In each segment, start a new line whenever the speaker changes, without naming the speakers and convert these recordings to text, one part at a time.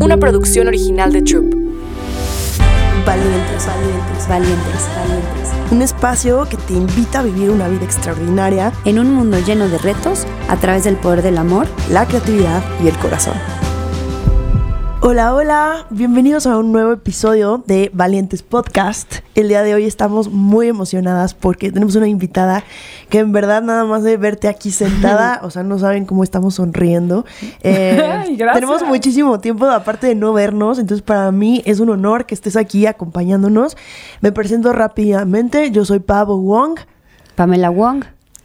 una producción original de Troop.
Valientes, valientes, valientes, valientes. Un espacio que te invita a vivir una vida extraordinaria
en un mundo lleno de retos a través del poder del amor,
la creatividad y el corazón. Hola, hola, bienvenidos a un nuevo episodio de Valientes Podcast. El día de hoy estamos muy emocionadas porque tenemos una invitada que en verdad nada más de verte aquí sentada, o sea, no saben cómo estamos sonriendo. Eh, tenemos muchísimo tiempo aparte de no vernos, entonces para mí es un honor que estés aquí acompañándonos. Me presento rápidamente, yo soy Pablo Wong.
Pamela Wong.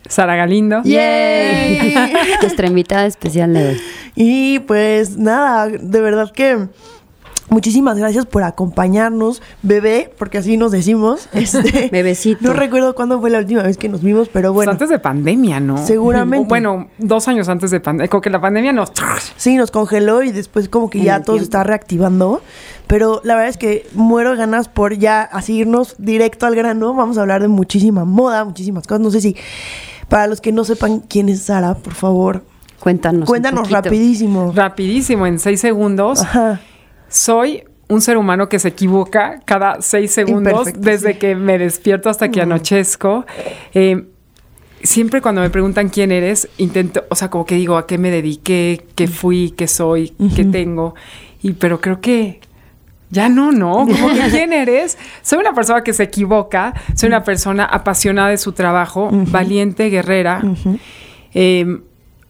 Sara Galindo.
¡Yay! Nuestra invitada especial de hoy.
Y pues nada, de verdad que muchísimas gracias por acompañarnos, bebé, porque así nos decimos. Este,
Bebecito.
No recuerdo cuándo fue la última vez que nos vimos, pero bueno.
Pues antes de pandemia, ¿no?
Seguramente.
Bueno, dos años antes de pandemia. Como que la pandemia nos...
Sí, nos congeló y después como que ya todo se está reactivando. Pero la verdad es que muero ganas por ya así irnos directo al grano. Vamos a hablar de muchísima moda, muchísimas cosas. No sé si para los que no sepan quién es Sara, por favor,
Cuéntanos.
Cuéntanos rapidísimo.
Rapidísimo, en seis segundos.
Ajá.
Soy un ser humano que se equivoca cada seis segundos
Imperfecto,
desde
sí.
que me despierto hasta que anochezco. Eh, siempre cuando me preguntan quién eres, intento, o sea, como que digo a qué me dediqué, qué fui, qué soy, qué tengo. Y pero creo que ya no, no. Como que quién eres. Soy una persona que se equivoca. Soy una persona apasionada de su trabajo, valiente, guerrera, eh,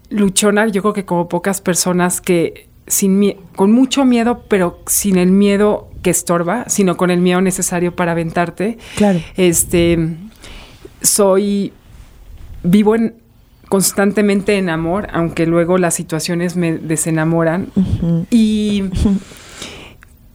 luchona. Yo creo que como pocas personas que sin con mucho miedo, pero sin el miedo que estorba, sino con el miedo necesario para aventarte.
Claro.
Este, soy, vivo en, constantemente en amor, aunque luego las situaciones me desenamoran. Y,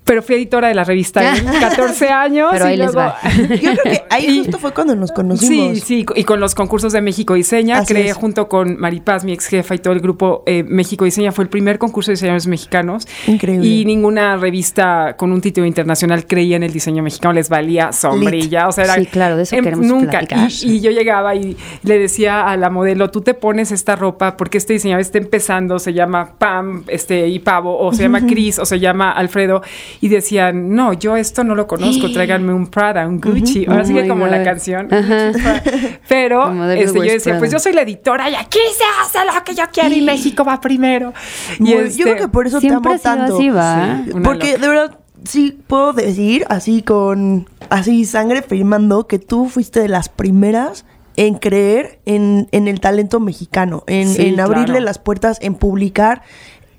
pero fui editora de la revista en 14 años.
Pero
y
ahí les
luego-
va.
Yo creo que ahí
Y-
justo fue cuando nos conocimos.
Sí, sí, y con los concursos de México Diseña,
Así
creé
es.
junto con Maripaz, mi ex jefa y todo el grupo eh, México Diseña, fue el primer concurso de diseñadores mexicanos.
Increíble.
Y ninguna revista con un título internacional creía en el diseño mexicano, les valía sombrilla. O sea, era,
Sí, claro, de eso
em,
queremos
nunca.
platicar.
Y, y yo llegaba y le decía a la modelo, tú te pones esta ropa porque este diseñador está empezando, se llama Pam este, y Pavo, o se llama Chris, o se llama Alfredo. Y decían, no, yo esto no lo conozco, tráiganme un Prada, un Gucci. Ahora
Oh
sí que como la canción.
Ajá.
Pero este, yo decía,
Prada.
pues yo soy la editora y aquí se hace lo que yo quiero y México va primero. Y
yo
este,
creo que por eso
Siempre
te amo tanto.
así, ¿va?
Sí. Una
Porque
loca.
de verdad sí puedo decir así con así sangre firmando que tú fuiste de las primeras en creer en, en el talento mexicano, en,
Sí,
en abrirle
claro.
las puertas, en publicar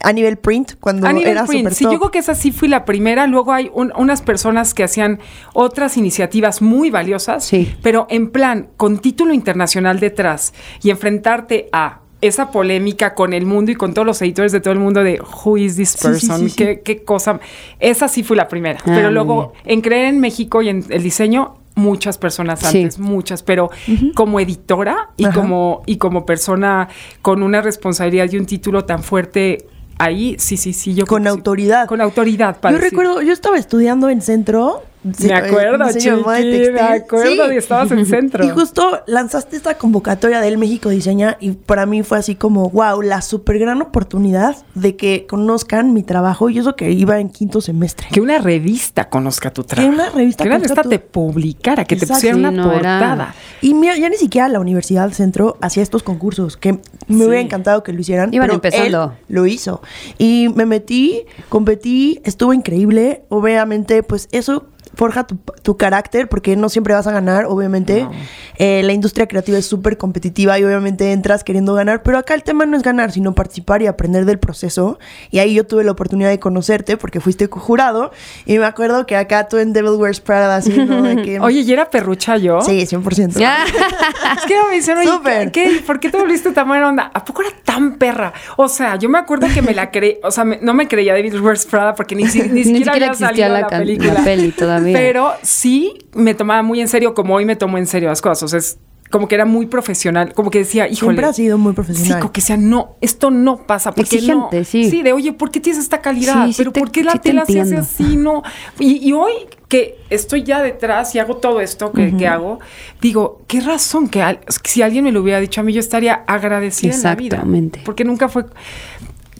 a nivel print cuando
a nivel
era
print,
super
sí,
top.
yo creo que esa sí fui la primera. Luego hay un- unas personas que hacían otras iniciativas muy valiosas,
Sí.
pero en plan, con título internacional detrás y enfrentarte a esa polémica con el mundo y con todos los editores de todo el mundo de who is this
sí,
person,
sí, sí.
¿Qué, qué cosa. Esa sí fui la primera.
Ah,
pero luego, en creer en México y en el diseño, muchas personas antes, muchas, pero como editora y
Ajá.
como, y como persona con una responsabilidad y un título tan fuerte ahí, sí, sí, sí, yo
Con
sí.
autoridad.
Con autoridad, para
Yo
decir.
recuerdo, yo estaba estudiando en centro.
Me acuerdo,
eh, diseño de
chiqui, me acuerdo, y estabas en centro.
Y justo lanzaste esta convocatoria del México Diseña y para mí fue así como, wow, la súper gran oportunidad de que conozcan mi trabajo y eso que iba en quinto semestre.
Que una revista conozca tu trabajo.
una revista
Que una
conozca
revista
tu-
te publicara, que te pusiera
Sí,
una
no, era-
portada.
Y mira, ya ni siquiera la Universidad Centro hacía estos concursos, que me
Sí.
hubiera encantado que lo hicieran.
Iban
pero
empezando.
él lo hizo. Y me metí, competí, estuvo increíble. Obviamente, pues eso forja tu, tu carácter, porque no siempre vas a ganar, obviamente.
No.
Eh, la industria creativa es súper competitiva y obviamente entras queriendo ganar, pero acá el tema no es ganar, sino participar y aprender del proceso. Y ahí yo tuve la oportunidad de conocerte, porque fuiste jurado. Y me acuerdo que acá tú en Devil Wears Prada, así, ¿no? De que-
Oye, ¿y era perrucha yo?
Sí, 100%.
Ya.
Es que me dicen, oye,
Súper.
¿qué, qué- ¿por qué te volviste tan buena onda? ¿A poco era tan perra? O sea, yo me acuerdo que me la creí, o sea, me- no me creía David Wears Prada porque ni, si- ni siquiera, había
existía
salido
la
la, película.
la peli todavía.
Pero sí me tomaba muy en serio, como hoy me tomo en serio las cosas. O sea, es como que era muy profesional, como que decía, híjole.
Siempre ha sido muy
Sí,
profesional.
como que decía, no, esto no pasa. porque
Exigente,
no?
sí.
Sí, de oye, ¿por qué tienes esta calidad?
Sí, sí
Pero
te-
¿por qué la
sí te
tela se hace así? No. Y, y hoy que estoy ya detrás y hago todo esto que, que hago, digo, qué razón que al- si alguien me lo hubiera dicho a mí, yo estaría agradecida en la vida.
Exactamente.
Porque nunca fue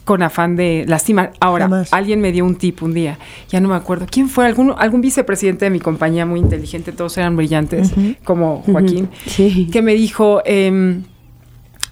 con afán de lastimar. Ahora,
Jamás.
alguien me dio un tip un día, ya no me acuerdo quién fue, algún, algún vicepresidente de mi compañía muy inteligente, todos eran brillantes, como Joaquín,
Sí.
que me dijo, em,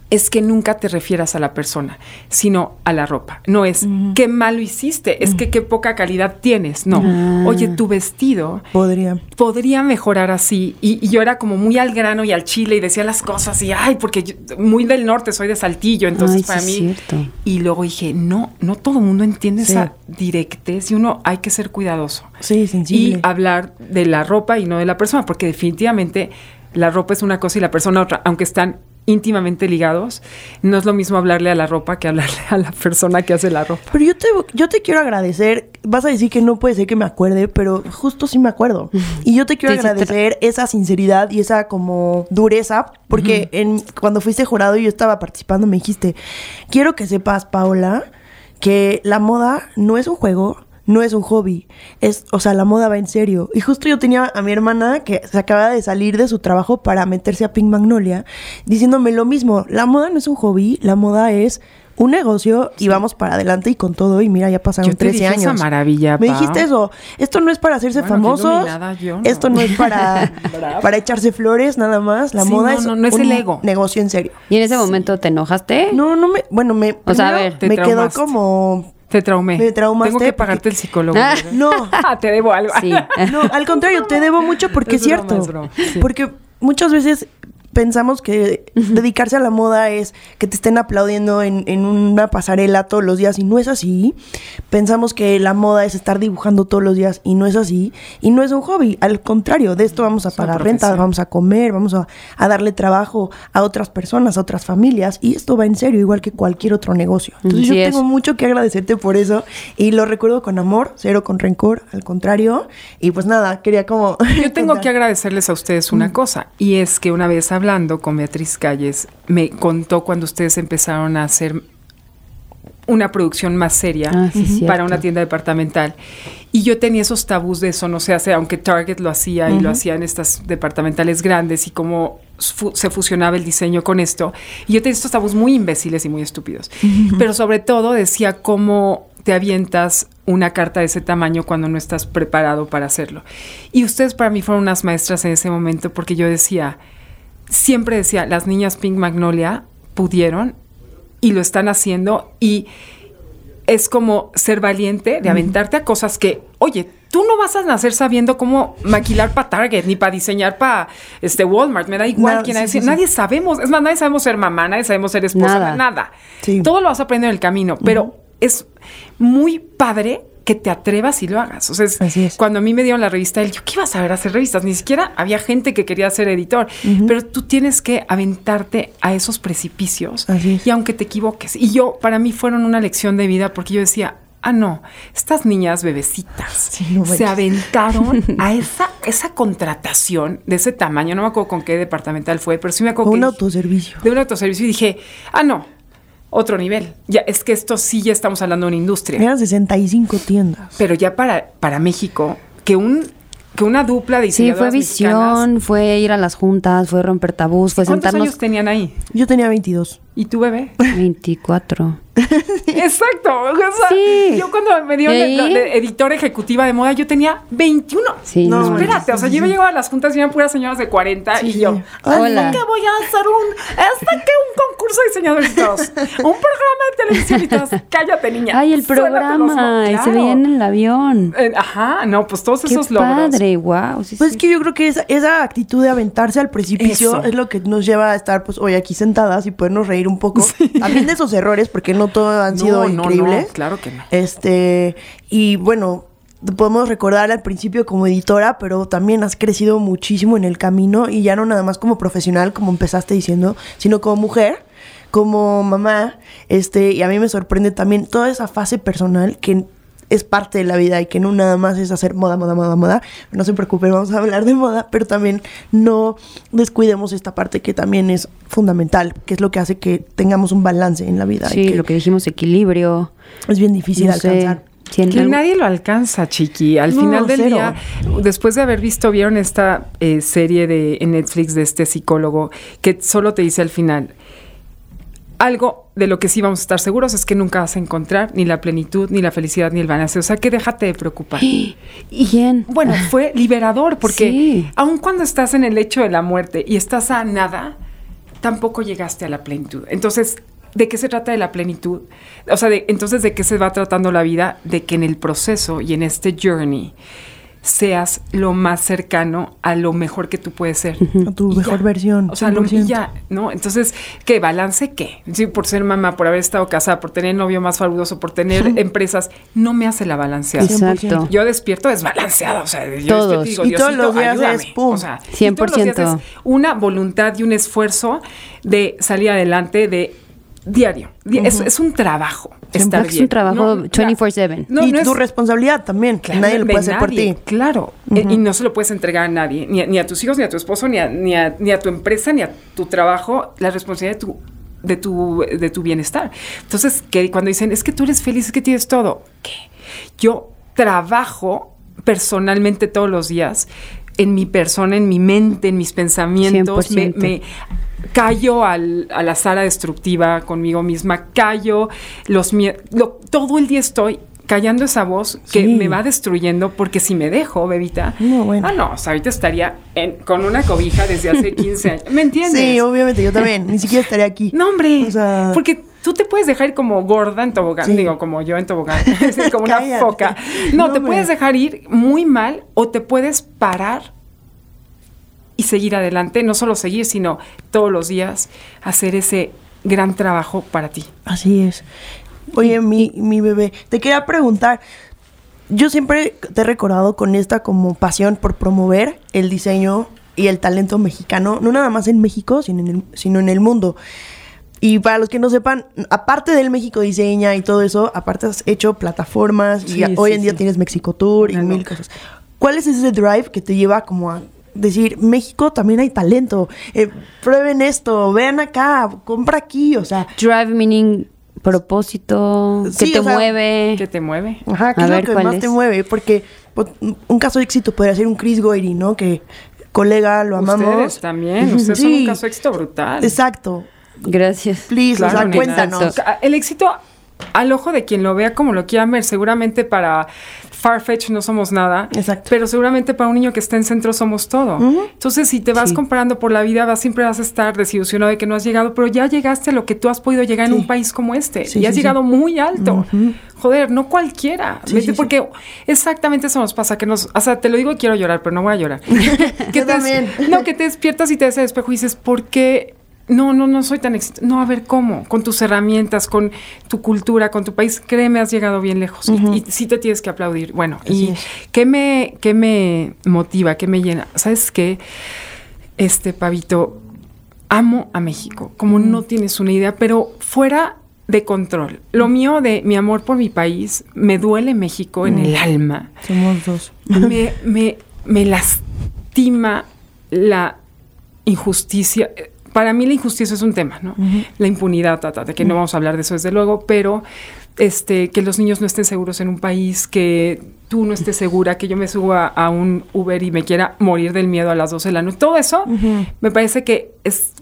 es que nunca te refieras a la persona, sino a la ropa. No es qué malo hiciste, es que qué poca calidad tienes. No,
Ah.
oye, tu vestido
Podría.
podría mejorar así. Y, y yo era como muy al grano y al chile y decía las cosas y, ay, porque yo- muy del norte, soy de Saltillo, entonces
Ay, sí
para
es
mí...
cierto.
Y luego dije, no, no todo el mundo entiende
Sí.
esa directez y uno hay que ser cuidadoso.
Sí, sensible.
Y hablar de la ropa y no de la persona, porque definitivamente la ropa es una cosa y la persona otra, aunque están íntimamente ligados, no es lo mismo hablarle a la ropa que hablarle a la persona que hace la ropa.
Pero yo te, yo te quiero agradecer. Vas a decir que no puede ser que me acuerde, pero justo sí me acuerdo. Y yo te quiero
Sí, sí te-
agradecer esa sinceridad y esa como dureza, porque en, cuando fuiste jurado y yo estaba participando, me dijiste, quiero que sepas, Paola, que la moda no es un juego. No es un hobby, es, o sea, la moda va en serio. Y justo yo tenía a mi hermana que se acaba de salir de su trabajo para meterse a Pink Magnolia, diciéndome lo mismo, la moda no es un hobby, la moda es un negocio y vamos para adelante y con todo. Y mira, ya pasaron
Yo te
13
dije
años.
esa maravilla,
Me dijiste eso. Esto no es para hacerse
Bueno,
famosos.
dominada yo, ¿no?
Esto no es para, para echarse flores nada más. La
Sí,
moda
no,
es,
no, no es
un
el ego.
negocio en serio.
¿Y en ese momento te enojaste?
No, no me. Bueno, me.
O sea, a ver.
Te
me quedó como.
Te traumé.
Me traumaste
Tengo que pagarte el psicólogo.
Ah.
No.
te debo algo.
Sí.
No, al contrario, te debo mucho porque es,
Es broma,
cierto.
es broma. Sí.
Porque muchas veces pensamos que dedicarse a la moda es que te estén aplaudiendo en, en una pasarela todos los días y no es así. Pensamos que la moda es estar dibujando todos los días y no es así. Y no es un hobby. Al contrario, de esto vamos a
Es
pagar renta, vamos a comer, vamos a, a darle trabajo a otras personas, a otras familias. Y esto va en serio, igual que cualquier otro negocio. Entonces
Así
yo
es.
tengo mucho que agradecerte por eso y lo recuerdo con amor, cero con rencor, al contrario. Y pues nada, quería como...
Yo tengo que agradecerles a ustedes una cosa, y es que una vez hablando con Beatriz Calles, me contó cuando ustedes empezaron a hacer una producción más seria
Ah, sí,
para una tienda departamental. Y yo tenía esos tabús de eso, no sé, hace, aunque Target lo hacía y lo hacían estas departamentales grandes y cómo fu- se fusionaba el diseño con esto. Y yo tenía estos tabús muy imbéciles y muy estúpidos. Pero sobre todo decía cómo te avientas una carta de ese tamaño cuando no estás preparado para hacerlo. Y ustedes para mí fueron unas maestras en ese momento porque yo decía, siempre decía, las niñas Pink Magnolia pudieron y lo están haciendo y es como ser valiente de aventarte a cosas que, oye, tú no vas a nacer sabiendo cómo maquilar para Target ni para diseñar para este Walmart, me da igual
Nada,
quién
sí, sí.
Nadie sabemos, es más, nadie sabemos ser mamá, nadie sabemos ser esposa,
Nada.
nada.
Sí.
Todo lo vas a aprender en el camino, pero es muy padre que te atrevas y lo hagas. O sea, es-
Así es.
cuando a mí me dieron la revista, él, yo, ¿qué ibas a ver hacer revistas? Ni siquiera había gente que quería ser editor. Pero tú tienes que aventarte a esos precipicios.
Así es.
Y aunque te equivoques. Y yo, para mí, fueron una lección de vida porque yo decía, ah, no, estas niñas bebecitas
Sí, no
se aventaron a esa, esa contratación de ese tamaño. No me acuerdo con qué departamental fue, pero sí me acuerdo
Un
que-
autoservicio.
de un autoservicio y dije, ah, no, otro nivel. Ya, es que esto sí ya estamos hablando de una industria.
Eran 65 tiendas.
Pero ya para, para México, que un que una dupla de
Sí, fue
diseñadoras mexicanas-
visión, fue ir a las juntas, fue romper tabús, fue
¿Cuántos
sentarnos
años tenían ahí?
Yo tenía 22.
¿Y tu bebé?
24.
Exacto. o sea,
Sí.
Yo cuando me dieron
¿Y
de,
ahí?
de editora ejecutiva de moda, yo tenía 21.
Sí,
No,
no.
Espérate, o sea, yo llegaba a las juntas y eran puras señoras de 40 y yo,
Hola.
¿qué voy a hacer un, hasta que un concurso de diseñadores y todos, un programa de televisión y todos, cállate niña.
Ay, el programa, y se
Claro.
veía en el avión.
Eh, Ajá, no, pues todos
Qué
esos logros.
padre, wow. Sí,
Pues
sí.
es que yo creo que esa, esa actitud de aventarse al precipicio
Eso.
es lo que nos lleva a estar pues hoy aquí sentadas y podernos reír un poco. También de esos errores, porque no todos han
No,
sido
no, no,
increíbles.
claro que no.
Este, y bueno, podemos recordar al principio como editora, pero también has crecido muchísimo en el camino y ya no nada más como profesional, como empezaste diciendo, sino como mujer, como mamá, este, y a mí me sorprende también toda esa fase personal que es parte de la vida y que no nada más es hacer moda, moda, moda, moda. No se preocupen, vamos a hablar de moda, pero también no descuidemos esta parte que también es fundamental, que es lo que hace que tengamos un balance en la vida. y
Sí,
que
lo que dijimos, equilibrio.
es bien difícil
no sé,
alcanzar.
en
Que nadie lo alcanza, chiqui. Al
No,
final del
cero.
día, después de haber visto, vieron esta eh, serie de en Netflix de este psicólogo que solo te dice al final, algo de lo que sí vamos a estar seguros es que nunca vas a encontrar ni la plenitud, ni la felicidad, ni el balance. O sea, que déjate de preocupar.
¿Y quién?
Bueno, fue liberador porque
Sí.
aun cuando estás en el lecho de la muerte y estás a nada, tampoco llegaste a la plenitud. Entonces, ¿de qué se trata de la plenitud? O sea, de- entonces, ¿de qué se va tratando la vida? De que en el proceso y en este journey seas lo más cercano a lo mejor que tú puedes ser.
A tu
Y
mejor
ya.
versión,
O sea, lo, y
100%.
ya, ¿no? Entonces, ¿qué balance qué? Sí, por ser mamá, por haber estado casada, por tener novio más fabuloso, por tener empresas, no me hace la balanceada.
Exacto.
Yo despierto desbalanceada, o sea, yo
Todos.
despierto
Y todos los días
ayúdame.
es pum.
O sea, y todos los días
100%.
es una voluntad y un esfuerzo de salir adelante de diario. Di- es, es un trabajo estar
Es
bien.
un trabajo
No,
24/7.
no,
y
no
tu
es-
responsabilidad también.
Claro,
nadie lo
de
puede hacer por ti.
Claro. Eh, Y no se lo puedes entregar a nadie, ni a, ni a tus hijos, ni a tu esposo, ni a, ni, a, ni a tu empresa, ni a tu trabajo, la responsabilidad de tu, de tu, de tu bienestar. Entonces, que cuando dicen, es que tú eres feliz, es que tienes todo, ¿qué? Yo trabajo personalmente todos los días en mi persona, en mi mente, en mis pensamientos, me,
100%.
me callo al- a la Sara destructiva conmigo misma, callo los lo- todo el día estoy callando esa voz que
Sí.
me va destruyendo porque si me dejo, bebita,
No, bueno.
ah no, o sea, ahorita estaría en- con una cobija desde hace 15 años, ¿me entiendes?
Sí, obviamente, yo también. Ni siquiera estaría aquí.
No, hombre,
O sea-
porque tú te puedes dejar ir como gorda en tobogán,
Sí.
digo, como yo en tobogán, como una foca. No,
No,
te
hombre.
puedes dejar ir muy mal o te puedes parar y seguir adelante, no solo seguir, sino todos los días hacer ese gran trabajo para ti.
Así es. Oye, mi, mi bebé, te quería preguntar. Yo siempre te he recordado con esta como pasión por promover el diseño y el talento mexicano, no nada más en México, sino en el, sino en el mundo. Y para los que no sepan, aparte del México Diseña y todo eso, aparte has hecho plataformas
Sí,
y hoy
sí,
en día tienes Mexico Tour y mil cosas. ¿Cuál es ese drive que te lleva como a decir, México también hay talento? Eh, prueben esto, vean acá, compra aquí, o sea...
Drive meaning propósito,
Sí,
que te
o sea,
mueve.
¿Qué te mueve?
Ajá, ¿qué
A
es
ver,
lo que
¿cuál
más
es?
te mueve? Porque pues, un caso de éxito podría ser un Chris Goyri, ¿no? Que colega, lo amamos.
Ustedes también, ustedes son
Sí.
un caso de éxito brutal.
Exacto.
Gracias.
Please, o sea,
nena.
cuéntanos.
Exacto.
El éxito al ojo de quien lo vea como lo quieran ver, seguramente para Farfetch no somos nada,
Exacto.
pero seguramente para un niño que está en centro somos todo. Entonces, si te vas
Sí.
comparando por la vida, vas, siempre vas a estar desilusionado de que no has llegado, pero ya llegaste a lo que tú has podido llegar
Sí.
en un país como este.
Sí,
y has llegado muy alto. Joder, no cualquiera. Porque exactamente eso nos pasa, que nos, o sea, te lo digo y quiero llorar, pero no voy a llorar.
Yo
te,
también.
No, que te despiertas y te ves al espejo y dices, ¿por qué? No, no, no soy tan exitoso. No, a ver, ¿cómo? Con tus herramientas, con tu cultura, con tu país, créeme, has llegado bien lejos. Y- y, sí te tienes que aplaudir. Bueno,
Así
¿y
es.
qué me, qué me motiva, qué me llena? ¿Sabes qué? Este, Pavito, amo a México, como no tienes una idea, pero fuera de control. Lo mío de mi amor por mi país, me duele México en el alma
Somos dos.
me, me, me lastima la injusticia. Para mí la injusticia es un tema, ¿no? La impunidad, ta, ta, de que no vamos a hablar de eso desde luego, pero este, que los niños no estén seguros en un país, que tú no estés segura, que yo me suba a un Uber y me quiera morir del miedo a las 12 de la noche. Todo eso me parece que es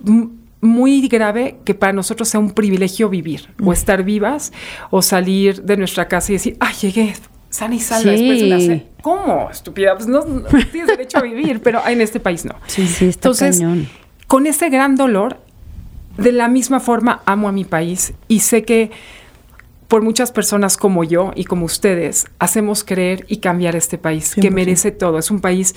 muy grave que para nosotros sea un privilegio vivir o estar vivas o salir de nuestra casa y decir, ay, llegué sana y salva después de una
Sí.
cena". ¿Cómo? Estúpida, pues no, no tienes derecho a vivir, pero en este país no.
Sí, sí, está
Entonces,
cañón.
Con ese gran dolor, de la misma forma amo a mi país y sé que por muchas personas como yo y como ustedes hacemos creer y cambiar este país, que
100%.
merece todo. Es un país,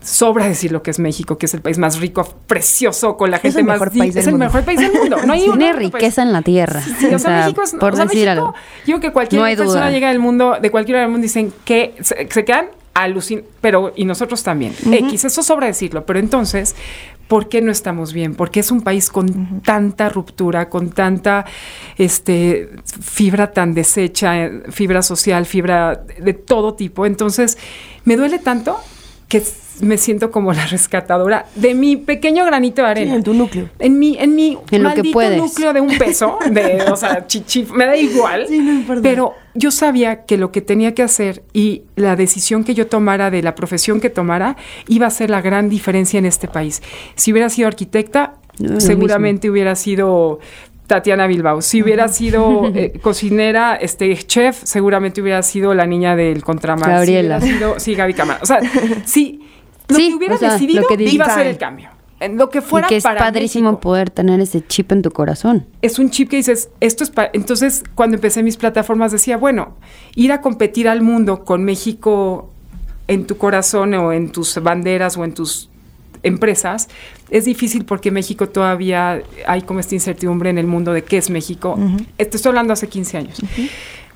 sobra decir lo que es México, que es el país más rico, precioso, con la
Es
gente
el
más...
país del
es el
mundo.
mejor país del mundo. No hay
Tiene riqueza en la tierra.
Sí, o sea, México es,
por
o sea,
decir
México,
algo.
Yo creo que cualquier
No hay
persona
duda.
llega del mundo, de cualquier lugar del mundo, dicen que se, se quedan alucinados, pero y nosotros también. X, eso sobra decirlo, pero entonces, ¿por qué no estamos bien? Porque es un país con tanta ruptura, con tanta este, fibra tan deshecha, fibra social, fibra de todo tipo. Entonces, me duele tanto que me siento como la rescatadora de mi pequeño granito de
Sí,
arena.
en tu núcleo.
En mi, en mi
En lo que
maldito
puedes.
núcleo de un peso, de, o sea, chichi, me da igual.
Sí, no.
Pero yo sabía que lo que tenía que hacer y la decisión que yo tomara de la profesión que tomara iba a ser la gran diferencia en este país. Si hubiera sido arquitecta,
No,
seguramente hubiera sido Tatiana Bilbao. Si hubiera sido eh, cocinera, este chef, seguramente hubiera sido la niña del contramar.
Gabriela.
Si sido, sí, Gaby Cámara. O sea, sí, lo
Sí,
que hubiera
o sea,
decidido
lo que
iba a ser el cambio. En lo que fuera
y que es
para
padrísimo
México.
poder tener ese chip en tu corazón.
Es un chip que dices, esto es para... Entonces, cuando empecé mis plataformas, decía, bueno, ir a competir al mundo con México en tu corazón o en tus banderas o en tus empresas, es difícil porque México todavía hay como esta incertidumbre en el mundo de qué es México. Esto estoy hablando hace 15 años.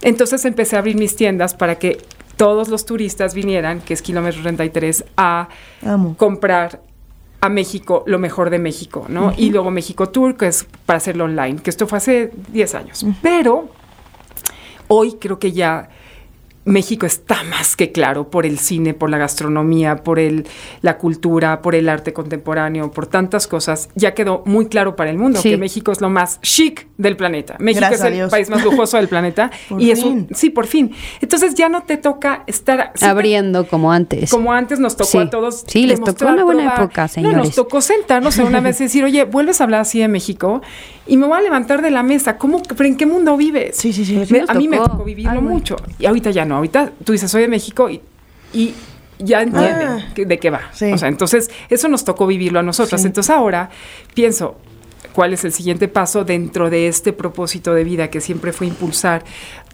Entonces empecé a abrir mis tiendas para que todos los turistas vinieran, que es kilómetro 33, a
Amo.
comprar a México lo mejor de México, ¿no? Y luego México Tour, que es para hacerlo online, que esto fue hace 10 años. Pero hoy creo que ya México está más que claro por el cine, por la gastronomía, por el, la cultura, por el arte contemporáneo, por tantas cosas. Ya quedó muy claro para el mundo
Sí.
que México es lo más chic del planeta. México
Gracias
es el
Dios.
país más lujoso del planeta. Y es un,
fin.
sí, por fin. Entonces ya no te toca estar
Abriendo como antes.
como antes nos tocó
Sí.
a todos.
Sí, les tocó una buena época,
No,
señores.
nos tocó sentarnos en una y decir, oye, vuelves a hablar así de México y me voy a levantar de la mesa. ¿Cómo, pero en qué mundo vives?
Sí, sí, sí.
Me- a mí me
tocó.
vivirlo
Ay,
mucho. Y ahorita ya no. Ahorita tú dices, soy de México y, y ya entienden
Ah.
que- de qué va.
Sí.
O sea, entonces eso nos tocó vivirlo a nosotras.
Sí.
Entonces ahora pienso, cuál es el siguiente paso dentro de este propósito de vida que siempre fue impulsar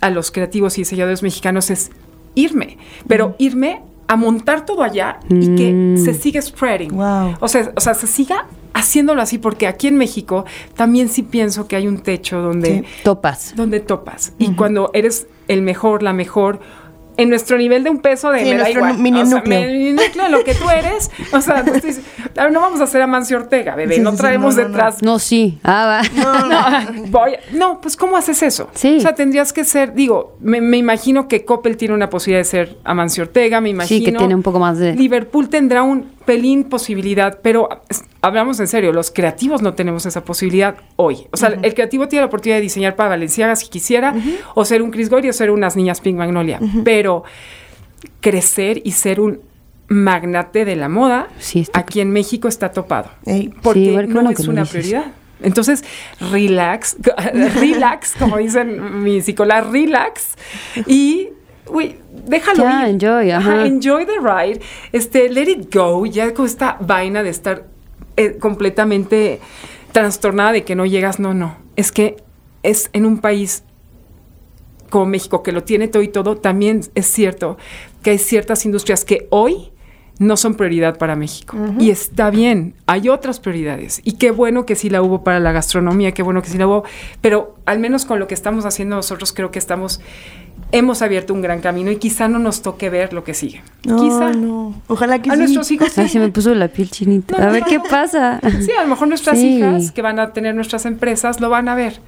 a los creativos y diseñadores mexicanos es irme, pero irme a montar todo allá y que
Mm.
se siga spreading.
Wow.
O sea, o sea, se siga haciéndolo así porque aquí en México también sí pienso que hay un techo donde
Sí.
Topas.
donde topas. Y cuando eres el mejor, la mejor, en nuestro nivel de un peso de
Sí,
me da igual.
mini
o sea,
núcleo.
mini núcleo, lo que tú eres. O sea, no, estoy- a ver, no vamos a hacer a Mancio Ortega, bebé.
Sí,
no
sí,
traemos
no, no, no.
detrás.
No, sí. Ah, va.
No, voy a- no, pues ¿cómo haces eso?
Sí.
O sea, tendrías que ser, digo, me, me imagino que Coppel tiene una posibilidad de ser Amancio Ortega, me imagino.
Sí, que tiene un poco más de-
Liverpool tendrá un pelín posibilidad, pero hablamos en serio, los creativos no tenemos esa posibilidad hoy. O sea, el creativo tiene la oportunidad de diseñar para Valenciaga si quisiera, o ser un Chris Gory o ser unas niñas Pink Magnolia, pero crecer y ser un magnate de la moda,
Sí,
aquí en México está topado.
Ey.
Porque
Sí,
no es una
dices.
prioridad. Entonces, relax, relax, como dicen mi psicóloga, relax. Y, uy, déjalo ir.
enjoy, ajá.
enjoy the ride. Este, let it go. Ya con esta vaina de estar eh, completamente trastornada de que no llegas. No, no. Es que es en un país como México, que lo tiene todo y todo, también es cierto que hay ciertas industrias que hoy no son prioridad para México. Y está bien, hay otras prioridades. Y qué bueno que sí la hubo para la gastronomía, qué bueno que sí la hubo, pero al menos con lo que estamos haciendo nosotros creo que estamos, hemos abierto un gran camino y quizá no nos toque ver lo que sigue.
No,
quizá.
no. Ojalá que
A
sí.
nuestros hijos
Ay,
sí.
se me puso la piel chinita.
No,
a ver
no,
qué pasa.
Sí, a lo mejor nuestras
Sí.
hijas que van a tener nuestras empresas lo van a ver,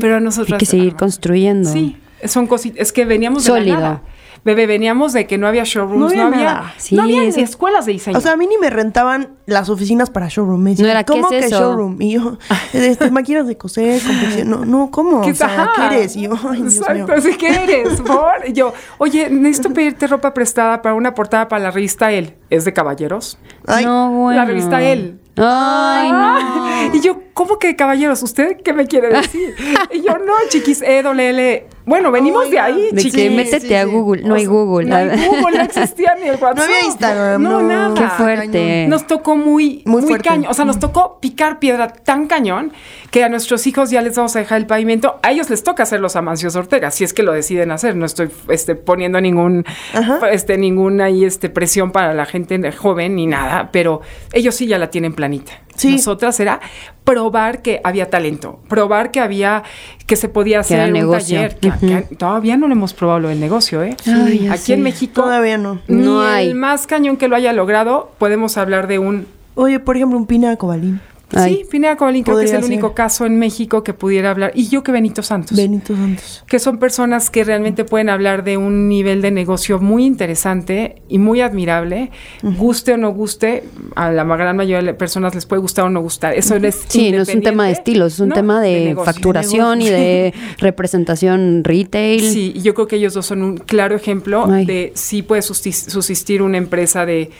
pero a nosotros
Hay que seguir construyendo.
Sí, son cositas. Es que veníamos de la nada. Bebé, veníamos de que no había showrooms,
No
no
había
había,
nada.
Sí,
no había escuelas de diseño.
O sea, a mí ni me rentaban las oficinas para showroom. Me decían,
No era, ¿qué
¿cómo
es
que
eso?
showroom? Y yo, este, máquinas de coser, confección. No, no, ¿cómo?
¿Qué
O sea. ¿qué eres? Y yo, ay, Dios
Exacto,
mío.
que eres, por. Y yo, oye, necesito pedirte ropa prestada para una portada para la revista El. ¿Es de caballeros?
Ay,
no, bueno.
La revista Elle.
Ay, no.
Y yo, ¿cómo que caballeros? ¿Usted qué me quiere decir? y yo, no, chiquis, E, doble L. Bueno, venimos de ahí,
De
chiquis.
que métete
sí,
a. Google. No
O
hay Google.
No hay Google, no existía ni el WhatsApp.
No había Instagram,
No,
no.
nada.
Qué fuerte.
Nos tocó muy,
Muy
muy,
fuerte.
cañón. O sea, nos tocó picar piedra tan cañón que a nuestros hijos ya les vamos a dejar el pavimento. A ellos les toca hacer los amancios Ortega, si es que lo deciden hacer. No estoy este, poniendo ningún,
Ajá.
este, ninguna ahí, este, presión para la gente joven ni nada, pero ellos sí ya la tienen planita.
Sí.
Nosotras era probar que había talento, probar que había, que se podía hacer un
negocio.
taller. que- que todavía no le hemos probado lo del negocio, ¿eh?
Ay,
Aquí en México
Todavía no.
No
ni
hay.
el más cañón que lo haya logrado, podemos hablar de un...
Oye, por ejemplo, un pina cobalín.
Ay.
Sí, Pineda Cobalín creo que es el
ser.
único caso en México que pudiera hablar. Y yo que Benito Santos.
Benito Santos.
que son personas que realmente pueden hablar de un nivel de negocio muy interesante y muy admirable, guste o no guste, a la gran mayoría de personas les puede gustar o no gustar. Eso es
Sí, no es un tema de estilos, es un
No,
tema de,
negocio.
facturación y de representación retail.
Sí, yo creo que ellos dos son un claro ejemplo
Ay.
de si puede subsistir una empresa de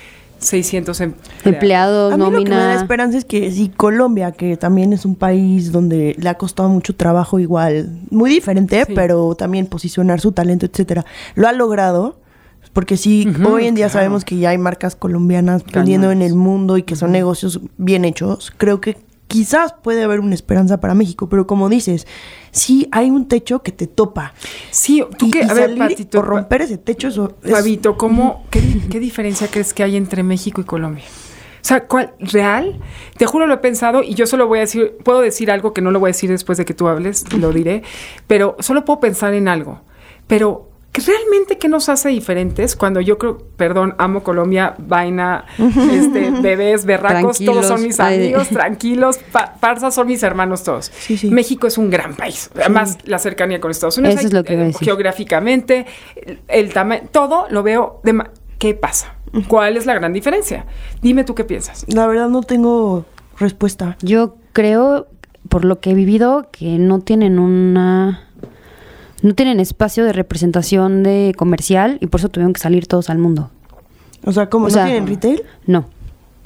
600 em-
Empleados,
A mí lo que me da
nómina.
esperanza es que si Colombia, que también es un país donde le ha costado mucho trabajo igual, muy diferente,
Sí.
pero también posicionar su talento, etcétera, lo ha logrado. Porque sí, hoy en día
claro.
sabemos que ya hay marcas colombianas vendiendo en el mundo y que son negocios bien hechos. Creo que quizás puede haber una esperanza para México, pero como dices, sí hay un techo que te topa.
Sí, tú
y,
que,
y
ver, Patito,
o romper ese techo, eso es-
Fabito, ¿cómo, qué, qué diferencia crees que hay entre México y Colombia? O sea, ¿cuál? ¿Real? Te juro lo he pensado y yo solo voy a decir, puedo decir algo que no lo voy a decir después de que tú hables, lo diré, pero solo puedo pensar en algo. Pero, ¿qué ¿realmente qué nos hace diferentes cuando yo creo, perdón, amo Colombia, vaina, este, bebés, berracos, todos son mis
ay,
amigos, tranquilos, pa- parsas son mis hermanos todos.
Sí, sí.
México es un gran país. Además, la cercanía con Estados Unidos.
Eso es lo que
eh, geográficamente, el, el tamaño, todo lo veo de... ma- ¿Qué pasa? ¿Cuál es la gran diferencia? Dime tú qué piensas.
la verdad no tengo respuesta.
Yo creo, por lo que he vivido, que no tienen una. No tienen espacio de representación de comercial y por eso tuvieron que salir todos al mundo.
O sea, ¿cómo
O
no
sea,
tienen retail?
No.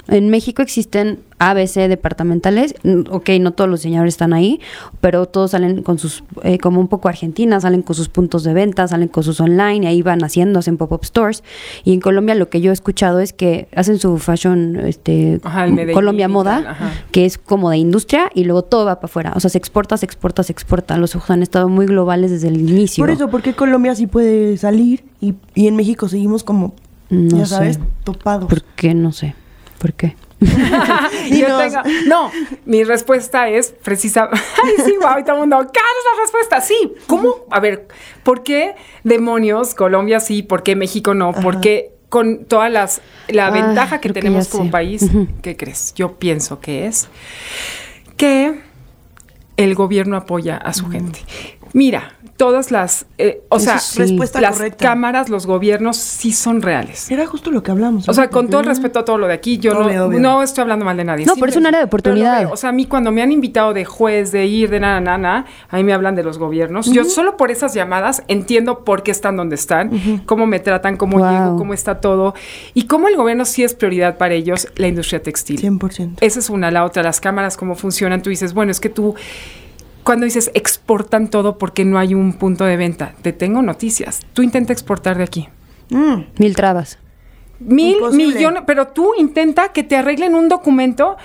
En México existen ABC departamentales. Mm, Ok, no todos los diseñadores están ahí, pero todos salen con sus, eh, como un poco Argentina, salen con sus puntos de venta, salen con sus online, y ahí van haciendo, hacen pop-up stores. Y en Colombia lo que yo he escuchado es que hacen su fashion, este,
Ajá, el Medellín
Colombia Moda,
tal, ajá.
que es como de industria, y luego todo va para afuera. O sea, se exporta, se exporta, se exporta. Los ojos han estado muy globales desde el inicio.
Por eso, ¿por qué Colombia sí puede salir y, y en México seguimos como,
No
ya
sé.
sabes, topados?
¿Por qué? No sé. ¿Por qué?
Yo tengo- no, mi respuesta es precisa. Ay, sí, wow, y todo el mundo, ¿qué es la respuesta? Sí. ¿Cómo? A ver, ¿por qué demonios Colombia sí? ¿Por qué México no? ¿Por qué con todas las la
Ah,
ventaja que tenemos como
sé.
país? ¿Qué crees? Yo pienso que es que el gobierno apoya a su gente. Mira, todas las, eh, o
Eso
sea,
sí. Respuesta
las
correcta.
cámaras, los gobiernos sí son reales.
Era justo lo que hablamos.
O sea, con todo el respeto a todo lo de aquí, yo
Obvio,
no,
obvio.
no estoy hablando mal de nadie.
No, pero es un área de oportunidad.
veo. O sea, a mí cuando me han invitado de juez, de ir, de nada, nada, a mí me hablan de los gobiernos. Yo solo por esas llamadas entiendo por qué están donde están, cómo me tratan, cómo
Wow.
llego, cómo está todo. Y cómo el gobierno sí es prioridad para ellos, la industria textil.
100%.
Esa es una. La otra, las cámaras, cómo funcionan. Tú dices, bueno, es que tú, cuando dices exportan todo porque no hay un punto de venta, te tengo noticias. Tú intenta exportar de aquí.
Mm,
Mil trabas.
Mil
Imposible.
millones, pero tú intenta que te arreglen un documento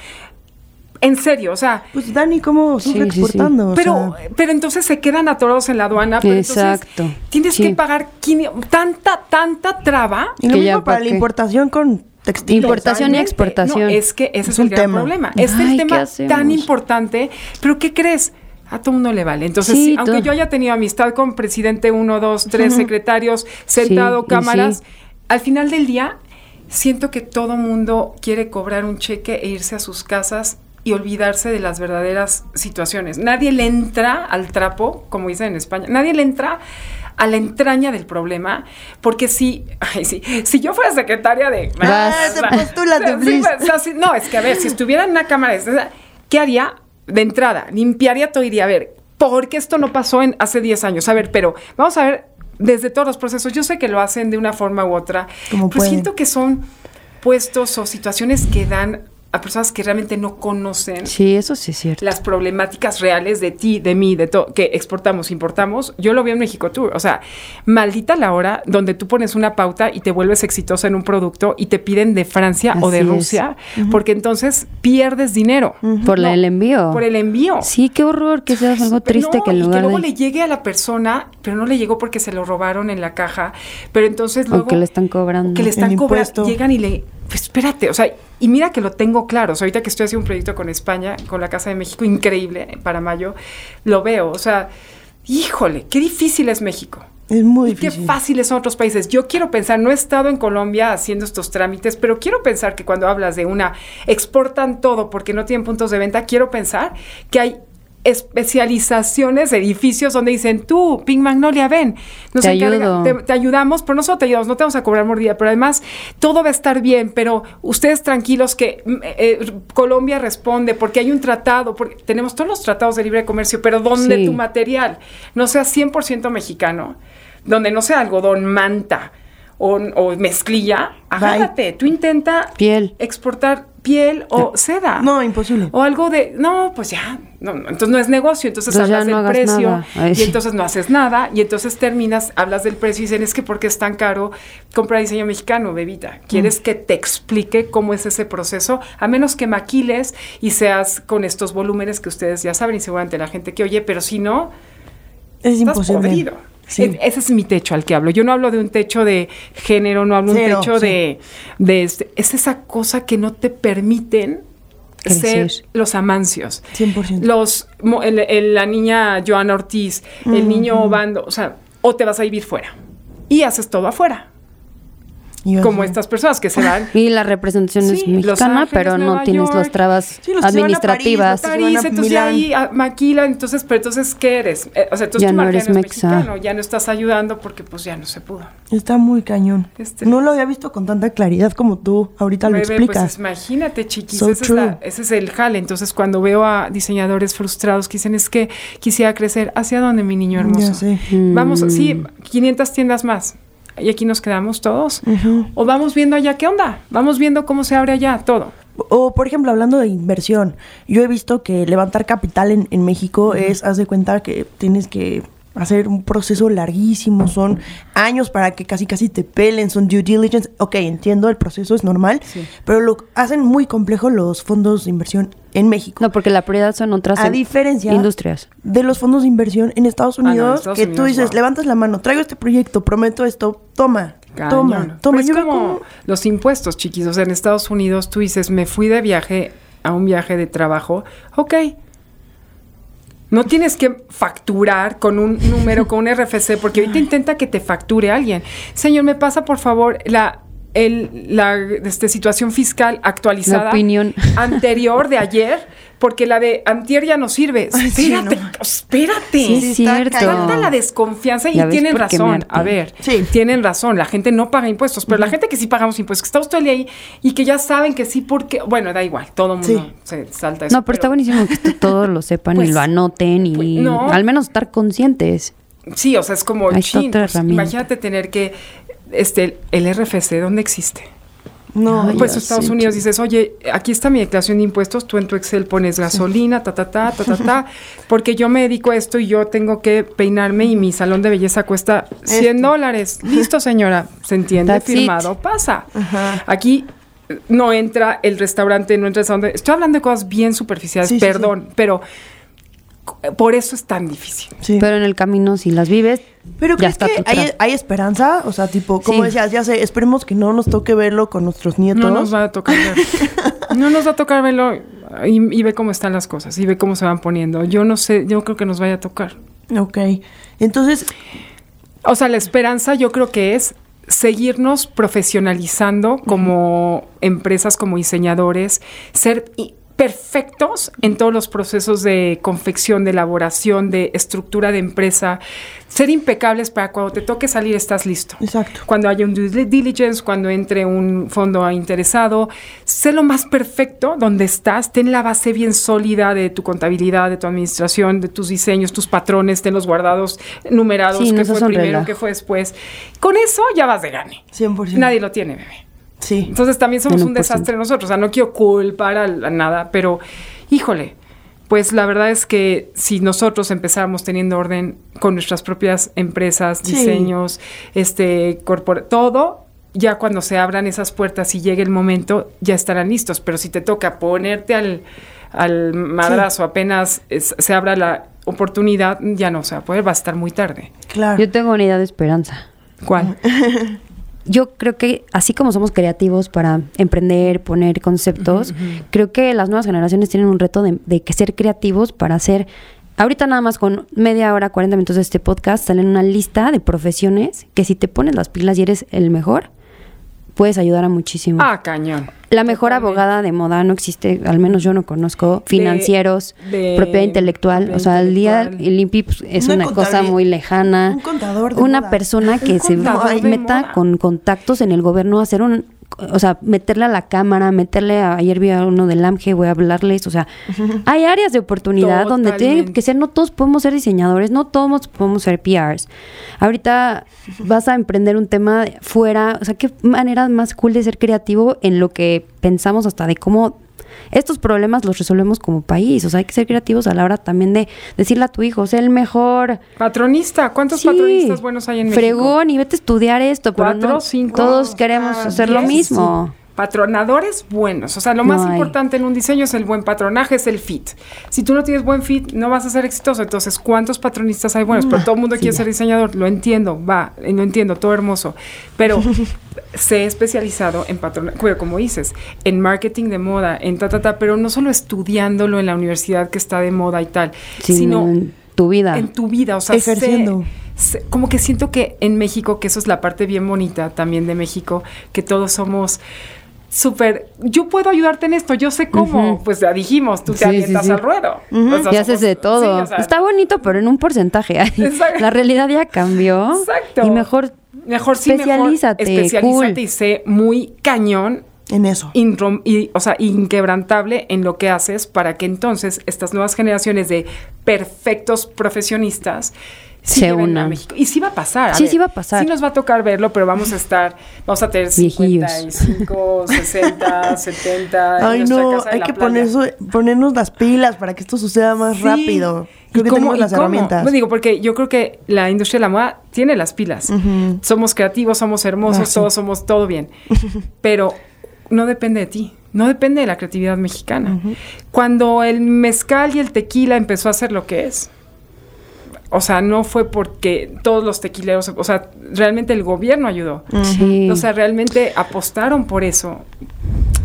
en serio, o sea,
Pues Dani, ¿cómo
Sí,
sigue
sí, sí.
exportando? O
pero,
sea,
pero entonces se quedan atorados en la aduana. Pero
Exacto,
Entonces tienes
sí.
que pagar quini- tanta, tanta traba.
y lo
que
mismo
ya
para
pa'
la importación con textil.
Importación y exportación.
No, es que ese es,
Es un
el gran
tema.
problema. Es
Ay,
el
¿qué
tema tan importante. Pero ¿qué crees? A todo mundo le vale. Entonces,
Sí,
aunque
todo.
yo haya tenido amistad con presidente uno, dos, tres secretarios, sentado, cámaras,
sí.
al final del día siento que todo mundo quiere cobrar un cheque e irse a sus casas y olvidarse de las verdaderas situaciones. Nadie le entra al trapo, como dicen en España, nadie le entra a la entraña del problema, porque si, ay, sí, si yo fuera secretaria de...
Vas.
Ah, te postúlate,
Sí, pues, o sea, sí, no, es que a ver, si estuviera en una cámara, ¿qué haría? De entrada, limpiaría todo y diría, a ver, ¿por qué esto no pasó en hace 10 años? A ver, pero vamos a ver desde todos los procesos. Yo sé que lo hacen de una forma u otra,
Como
pero
pueden.
siento que son puestos o situaciones que dan a personas que realmente no conocen
Sí, eso sí es cierto.
las problemáticas reales de ti, de mí, de todo, que exportamos, importamos. Yo lo vi en México Tour. O sea, maldita la hora donde tú pones una pauta y te vuelves exitosa en un producto y te piden de Francia o de. Rusia, porque entonces pierdes dinero.
Por la- el envío.
Por el envío.
Sí, qué horror que sea algo triste
no,
que
y
lugar
que luego
de...
le llegue a la persona, pero no le llegó porque se lo robaron en la caja, pero entonces
O
luego
que le están cobrando.
que le están
El
cobrando, llegan y le, pues espérate, o sea, y mira que lo tengo claro, o sea, ahorita que estoy haciendo un proyecto con España, con la Casa de México, increíble, para mayo, lo veo, o sea, híjole, qué difícil es México.
Es muy
Y qué
difícil.
fáciles son otros países. Yo quiero pensar, no he estado en Colombia haciendo estos trámites, pero quiero pensar que cuando hablas de una, exportan todo porque no tienen puntos de venta, quiero pensar que hay especializaciones, edificios donde dicen, tú, Pink Magnolia, ven, nos
Te
encarga- te, te ayudamos, pero no solo te ayudamos, no te vamos a cobrar mordida, pero además todo va a estar bien, pero ustedes tranquilos que mm, eh, Colombia responde porque hay un tratado, porque tenemos todos los tratados de libre comercio, pero donde
Sí.
tu material no sea 100% mexicano, donde no sea algodón, manta o, o mezclilla, agárrate. Tú intenta
Piel.
exportar piel o seda.
No, imposible.
O algo de, no, pues ya, no, no, entonces no es negocio, entonces hablas
no
del precio y entonces no haces nada y entonces terminas, hablas del precio y dicen, es que porque es tan caro comprar diseño mexicano, bebita. ¿Quieres que te explique cómo es ese proceso? A menos que maquiles y seas con estos volúmenes que ustedes ya saben y seguramente la gente que oye, pero si no,
Es
estás
imposible.
podrido.
Sí.
E- Ese es mi techo al que hablo. Yo no hablo de un techo de género, no hablo de un techo
sí.
de, de este- es esa cosa que no te permiten Ser los amancios.
100%.
Los, mo- el- el- la niña Joana Ortiz, el niño Bando, o sea, o te vas a vivir fuera y haces todo afuera. Como estas personas que se van
Y la representación es
Sí,
mexicana,
Ángeles,
pero no tienes las trabas
Sí, los
administrativas.
París,
París, entonces
Milán.
ahí ah, maquila, entonces, pero entonces, ¿qué eres? Eh, o sea, entonces
Ya
tu
no eres
mexicano, ya no estás ayudando porque pues ya no se pudo.
Está muy cañón.
Este-
No lo había visto con tanta claridad como tú ahorita lo
Bebé,
explicas.
Pues imagínate, chiquis,
So
ese, es la- ese es el jale. Entonces, cuando veo a diseñadores frustrados que dicen, es que quisiera crecer, ¿hacia dónde, mi niño hermoso?
Ya sé.
Vamos,
Mm.
sí, 500 tiendas más. Y aquí nos quedamos todos. O vamos viendo allá qué onda. Vamos viendo cómo se abre allá todo.
O, por ejemplo, hablando de inversión, yo he visto que levantar capital en, en México es, haz de cuenta que tienes que hacer un proceso larguísimo, son años para que casi casi te pelen, son due diligence. Ok, entiendo, el proceso es normal,
Sí.
pero lo hacen muy complejo los fondos de inversión en México.
No, porque la prioridad son otras
A
en-
diferencia
industrias.
de los fondos de inversión en Estados
Ah, no,
Unidos,
Estados
que tú
Unidos,
dices,
wow.
levantas la mano, traigo este proyecto, prometo esto, toma,
Cañón.
toma, toma.
Pero es como
cómo-
los impuestos, chiquis. O sea, en Estados Unidos tú dices, me fui de viaje a un viaje de trabajo. Ok. No tienes que facturar con un número, con un RFC, porque ahorita intenta que te facture alguien. Señor, me pasa por favor la, el, la este, situación fiscal actualizada.
La opinión.
Anterior de ayer, porque la de antier ya no sirve.
Ay, sí,
Espérate,
no.
espérate.
Sí, es
está
cierto.
Tanta la desconfianza y tienen razón. A ver,
Sí.
tienen razón. La gente no paga impuestos, pero la gente que sí pagamos impuestos, que el día ahí y que ya saben que sí, porque, bueno, da igual, todo el mundo
Sí.
se salta eso.
No, pero está buenísimo que esto todos lo sepan
Pues,
y lo anoten y
pues, no.
al menos estar conscientes.
Sí, o sea, es como,
está
chin, pues, imagínate tener que, este, el RFC, ¿dónde existe?
No,
Ay,
pues Estados Unidos dices, oye, aquí está mi declaración de impuestos, tú en tu Excel pones gasolina, ta, ta, ta, ta, ta, ta, porque yo me dedico a esto y yo tengo que peinarme y mi salón de belleza cuesta 100
Esto.
dólares. Listo, señora, se entiende,
That's it.
firmado, pasa. Aquí eh, no entra el restaurante, no entra el salón de... Estoy hablando de cosas bien superficiales,
Sí, sí,
perdón, pero por eso es tan difícil.
sí.
Pero en el camino, si las vives,
Pero
ya
¿crees
está
que hay, esperanza? O sea, tipo, como
Sí.
decías, ya sé, esperemos que no nos toque verlo con nuestros nietos.
No nos va a tocar ver. no nos va a tocar verlo y, y ve cómo están las cosas y ve cómo se van poniendo. Yo no sé, yo creo que nos vaya a tocar.
Ok. Entonces,
O sea, la esperanza yo creo que es seguirnos profesionalizando como empresas, como diseñadores, ser perfectos en todos los procesos de confección, de elaboración, de estructura de empresa, ser impecables para cuando te toque salir estás listo.
exacto.
Cuando haya un due diligence, cuando entre un fondo interesado, sé lo más perfecto donde estás, ten la base bien sólida de tu contabilidad, de tu administración, de tus diseños, tus patrones, tenlos guardados, numerados,
Sí,
qué fue primero, qué fue después. Con eso ya vas de gane.
100%.
Nadie lo tiene, bebé.
Sí.
Entonces también somos
un
desastre nosotros. O sea, no quiero culpar a, a nada, pero híjole, pues la verdad es que si nosotros empezáramos teniendo orden con nuestras propias empresas,
Sí.
diseños, este, corpora- todo, ya cuando se abran esas puertas y llegue el momento, ya estarán listos. Pero si te toca ponerte al, al madrazo apenas es- se abra la oportunidad, ya no se va a poder, va a estar muy tarde.
Claro.
yo tengo una idea de esperanza.
¿Cuál?
Yo creo que así como somos creativos para emprender, poner conceptos, creo que las nuevas generaciones tienen un reto de, de que ser creativos para hacer... Ahorita nada más con media hora, 40 minutos de este podcast, salen una lista de profesiones que si te pones las pilas y eres el mejor, puedes ayudar a muchísimo.
Ah, cañón.
La mejor
Totalmente.
abogada de moda no existe, al menos yo no conozco, financieros,
de
propiedad intelectual,
propiedad
o sea, el día el INPI pues, es
Una
una cosa muy lejana.
un contador de
Una
moda.
persona que
Un
se meta
moda.
con contactos en el gobierno a hacer un o sea, meterle a la cámara, meterle a, ayer vi a uno del AMGE, voy a hablarles, o sea, hay áreas de oportunidad donde tienen que ser, no todos podemos ser diseñadores, no todos podemos ser PRs. Ahorita vas a emprender un tema fuera, o sea, qué manera más cool de ser creativo en lo que pensamos hasta de cómo estos problemas los resolvemos como país, o sea, hay que ser creativos a la hora también de decirle a tu hijo, sé el mejor
Patronista, ¿cuántos
Sí.
patronistas buenos hay en México?
Fregón y vete a estudiar esto, pero
Cuatro,
no,
cinco,
todos queremos
hasta
hacer lo mismo.
Patronadores buenos. O sea, lo
No
más
hay.
importante en un diseño es el buen patronaje, es el fit. Si tú no tienes buen fit, no vas a ser exitoso. Entonces, ¿cuántos patronistas hay buenos? Pero todo el mundo quiere ser diseñador. Lo entiendo, va, lo entiendo, todo hermoso. Pero se he especializado en patronaje, como dices, en marketing de moda, en ta, ta, ta, pero no solo estudiándolo en la universidad que está de moda y tal,
Sino
sino
en tu vida.
en tu vida, o sea,
Ejerciendo.
sé- como que siento que en México, que eso es la parte bien bonita también de México, que todos somos súper, yo puedo ayudarte en esto, yo sé cómo, pues ya dijimos, tú te
Sí,
avientas
sí.
al ruedo. O sea,
y haces de todo.
sí, o sea,
Está bonito, pero en un porcentaje. La realidad ya cambió.
Exacto.
Y mejor
Mejor sí,
especialízate,
mejor especialízate
cool.
y sé muy cañón
En eso.
y, o sea, inquebrantable en lo que haces para que entonces estas nuevas generaciones de perfectos profesionistas sí
Se
a
unan.
México. Y sí va a pasar. a
Sí,
ver,
sí va a pasar.
Sí nos va a tocar verlo, pero vamos a estar, vamos a tener
Viejillos.
55, 60, 70. en
Ay, no, hay
la
que
playa.
poner eso- ponernos las pilas para que esto suceda más
Sí.
rápido.
¿Y
Creo que
cómo-
tenemos las
cómo?
herramientas.
Pues digo, porque yo creo que la industria de la moda tiene las pilas. Somos creativos, somos hermosos,
Ah, sí.
todos somos todo bien. Pero no depende de ti, no depende de la creatividad mexicana. Cuando el mezcal y el tequila empezó a ser lo que es, o sea, no fue porque todos los tequileros, o sea, realmente el gobierno ayudó.
Sí.
O sea, realmente apostaron por eso.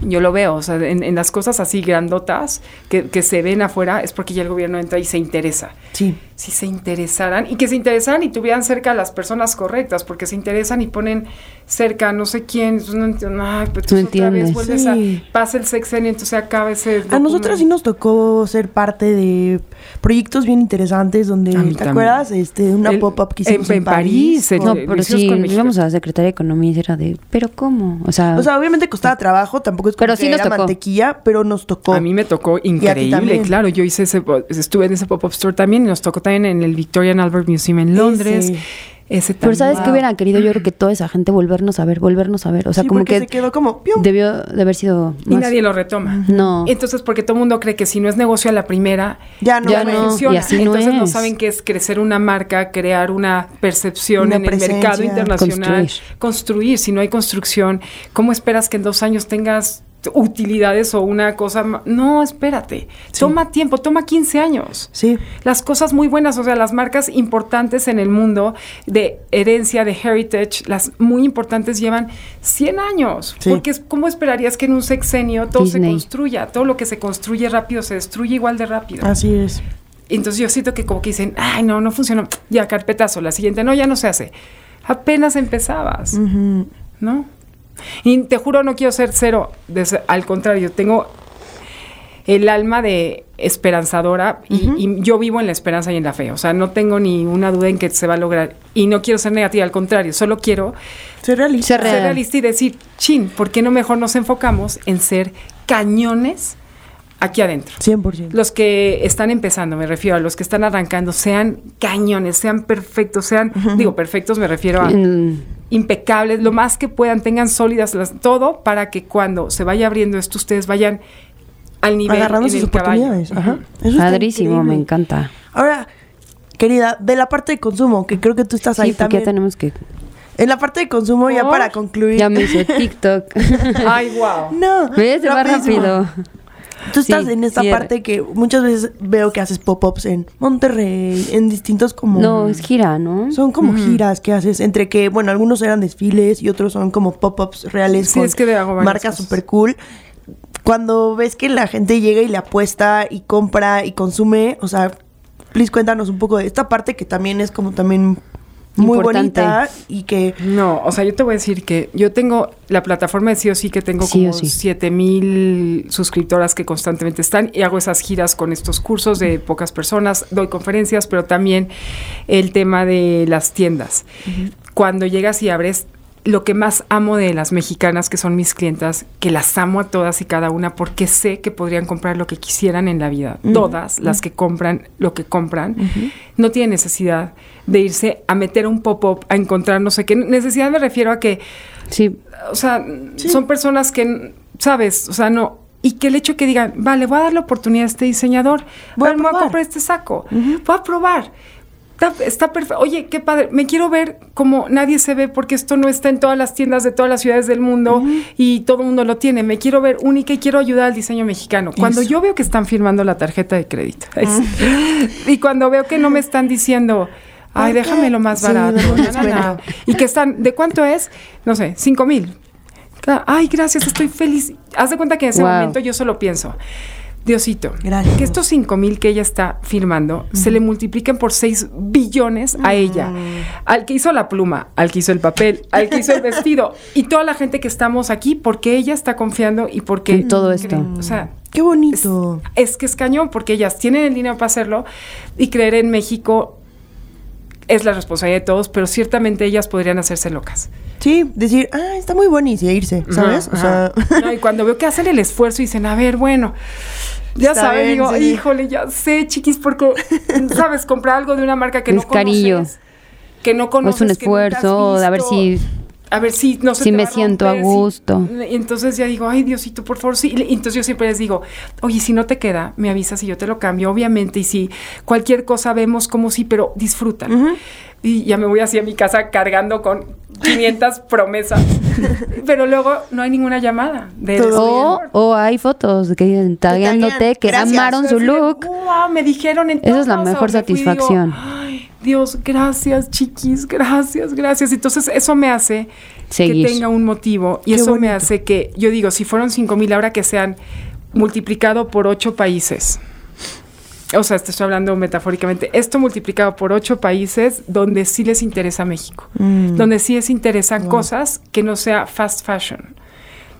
Yo lo veo, o sea, en, en las cosas así grandotas que, que se ven afuera es porque ya el gobierno entra y se interesa.
Sí.
Si se interesaran y que se interesaran y tuvieran cerca a las personas correctas, porque se interesan y ponen cerca no sé quién, entonces no entiendo, ay, pero entonces otra vez
entiendes.
vuelves
Sí.
a, pasa el sexenio, entonces acaba ese
A nosotros sí nos tocó ser parte de proyectos bien interesantes donde, ¿te
también.
acuerdas? Este, una pop-up que hicimos en,
en París,
No, pero sí, íbamos a la Secretaría de Economía y era de, ¿pero cómo? O sea,
O sea, obviamente costaba trabajo, tampoco es como
Pero
que
sí nos
era
tocó.
mantequilla, pero nos tocó.
A mí me tocó increíble, claro. Yo hice ese, estuve en ese pop-up store también y nos tocó también en el Victorian Albert Museum en Londres.
Ese.
Ese
pero ¿sabes
también.
qué hubieran querido? Yo creo que toda esa gente volvernos a ver, volvernos a ver. O sea,
Sí,
como que
se quedó como ¡pium!
debió de haber sido
Y nadie lo retoma.
No.
Entonces, porque todo el mundo cree que si no es negocio a la primera,
ya no,
Ya no.
funciona.
y así no
Entonces no
es.
saben qué es crecer una marca, crear una percepción
Una
en el mercado internacional,
Construir.
construir. Si no hay construcción, ¿cómo esperas que en dos años tengas utilidades o una cosa? No, espérate. Toma tiempo, toma 15 años.
Sí.
Las cosas muy buenas, o sea, las marcas importantes en el mundo de herencia, de heritage, las muy importantes llevan 100 años.
Sí.
Porque es, ¿cómo esperarías que en un sexenio todo se construya? Todo lo que se construye rápido se destruye igual de rápido.
Así es.
Entonces yo siento que como que dicen, ay, no, no funcionó. Ya, carpetazo. La siguiente, no, ya no se hace. Apenas empezabas. ¿no? Y te juro, no quiero ser cero. des- al contrario, tengo el alma de esperanzadora y, y yo vivo en la esperanza y en la fe. O sea, no tengo ni una duda en que se va a lograr. Y no quiero ser negativa, al contrario, solo quiero
Ser realista.
Ser
ser
Real.
realista y decir, chin, ¿por qué no mejor nos enfocamos en ser cañones aquí adentro?
100%.
Los que están empezando, me refiero a los que están arrancando, sean cañones, sean perfectos, sean, digo, perfectos me refiero a
en-
impecables, lo más que puedan, tengan sólidas las, todo para que cuando se vaya abriendo esto ustedes vayan al nivel
Agarrando sus
el caballo.
oportunidades. Ajá. Eso
padrísimo, me encanta.
Ahora, querida, de la parte de consumo, que creo que tú estás ahí
Sí, porque
también.
ya tenemos que...
En la parte de consumo, ya para concluir.
Ya me hizo TikTok.
Ay, wow.
No.
¿Ves? Se va rápido.
Tú estás
Sí,
en esta
sí,
parte que muchas veces veo que haces pop-ups en Monterrey, en distintos como...
No, es gira, ¿no?
Son como giras que haces, entre que, bueno, algunos eran desfiles y otros son como pop-ups reales
Sí,
con
es que
marcas super cool. Cuando ves que la gente llega y le apuesta y compra y consume, o sea, please cuéntanos un poco de esta parte que también es como también muy
Importante.
bonita y que
No, o sea, yo te voy a decir que yo tengo la plataforma de sí o sí que tengo
Sí
como
sí.
7 mil suscriptoras que constantemente están y hago esas giras con estos cursos de pocas personas, doy conferencias, pero también el tema de las tiendas. Cuando llegas y abres lo que más amo de las mexicanas que son mis clientas, que las amo a todas y cada una porque sé que podrían comprar lo que quisieran en la vida. Todas las que compran lo que compran, no tienen necesidad de irse a meter un pop-up, a encontrar no sé qué. Necesidad me refiero a que,
Sí,
o sea, son personas que, ¿sabes? O sea, no. Y que el hecho que digan, vale, voy a dar la oportunidad a este diseñador,
Voy a
voy, a, comprar este saco, voy a probar. Está, está perfecto. Oye, qué padre. Me quiero ver como nadie se ve porque esto no está en todas las tiendas de todas las ciudades del mundo y todo el mundo lo tiene. Me quiero ver única y quiero ayudar al diseño mexicano. Cuando
Eso.
yo veo que están firmando la tarjeta de crédito sí. y cuando veo que no me están diciendo, ay, déjame lo más
Sí,
barato.
dame un
na, na, na",
descuento.
Y que están, ¿de cuánto es? No sé, cinco mil. Ay, gracias, estoy feliz. Haz de cuenta que en ese
Wow.
momento yo solo pienso, Diosito,
Gracias.
que estos 5 mil que ella está firmando se le multipliquen por 6 billones a ella. Al que hizo la pluma, al que hizo el papel, al que hizo el vestido y toda la gente que estamos aquí porque ella está confiando y porque...
En todo esto.
creen- O sea,
Qué bonito.
es que es cañón porque ellas tienen el dinero para hacerlo y creer en México es la responsabilidad de todos, pero ciertamente ellas podrían hacerse locas.
Sí, decir, ah, está muy bonito y irse, ¿sabes?
Ajá,
O sea,
ajá. No, y cuando veo que hacen el esfuerzo y dicen, a ver, bueno, ya
Está
sabes,
bien,
digo,
sí.
híjole, ya sé, chiquis, porque, sabes, comprar algo de una marca que
Es
no conoces,
cariño.
que no
o
conoces,
es un
que nunca has
esfuerzo, de a ver si
A ver si no se
si
te
me
va a
siento a
romper, si-
gusto.
Y entonces ya digo, ay, Diosito, por favor, sí. Entonces yo siempre les digo, oye, si no te queda, me avisas y yo te lo cambio, obviamente. Y si cualquier cosa vemos como sí, pero disfrutan. Y ya me voy así a mi casa cargando con 500 promesas. pero luego no hay ninguna llamada. De
O, o hay fotos que dicen tagueándote que
Gracias.
amaron su look.
Wow, me dijeron en
Esa es la mejor
donde fui, digo,
satisfacción.
Dios, gracias, chiquis, gracias, gracias. Entonces, eso me hace
Seguir.
que tenga un motivo. Y
Qué
eso me hace que, yo digo, si fueron 5 mil, ahora que sean multiplicado por ocho países. O sea, te estoy hablando metafóricamente. Esto multiplicado por ocho países donde sí les interesa México.
Mm.
Donde sí les interesan cosas que no sea fast fashion.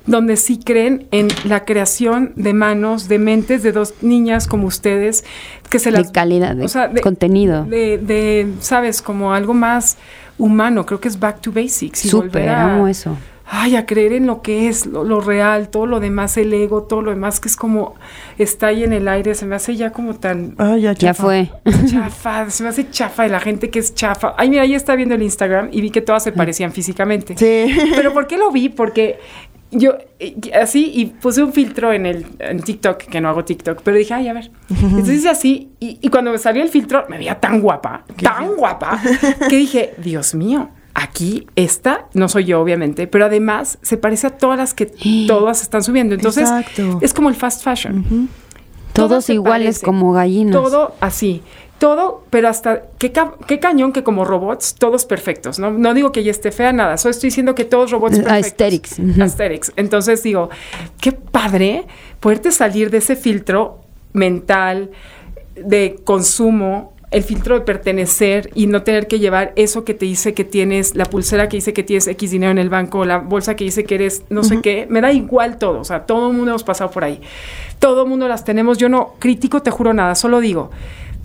Donde sí creen en la creación de manos, de mentes de dos niñas como ustedes, que se
De
las...
calidad, de contenido.
De, de, ¿sabes? Como algo más humano. Creo que es back to basics. y
Súper,
a-
amo eso.
Ay, a creer en lo que es, lo, lo real, todo lo demás, el ego, todo lo demás que es como está ahí en el aire, se me hace ya como tan
ah, ya,
Ya
chafa.
fue.
chafa, se me hace chafa de la gente que es chafa. Ay, mira, ahí está viendo el Instagram y vi que todas se parecían físicamente.
Sí.
Pero ¿por qué lo vi? Porque yo así y puse un filtro en el en TikTok, que no hago TikTok, pero dije, ay, a ver. Entonces hice así y, y cuando me salió el filtro me veía tan guapa, tan guapa, que dije, Dios mío. Aquí esta, no soy yo obviamente, pero además se parece a todas las que todas están subiendo. Entonces
Exacto.
es como el fast fashion. Todo
Todos iguales como gallinas.
Todo así. Todo, pero hasta qué, ca- qué cañón que como robots, todos perfectos. No, no digo que ella esté fea, nada. Solo estoy diciendo que todos robots
Eh,
perfectos.
Aesthetics.
Entonces digo, qué padre poderte salir de ese filtro mental de consumo, el filtro de pertenecer y no tener que llevar eso que te dice que tienes, la pulsera que dice que tienes X dinero en el banco, la bolsa que dice que eres no sé qué. Me da igual todo. O sea, todo el mundo hemos pasado por ahí. Todo el mundo las tenemos. Yo no critico, te juro nada. Solo digo,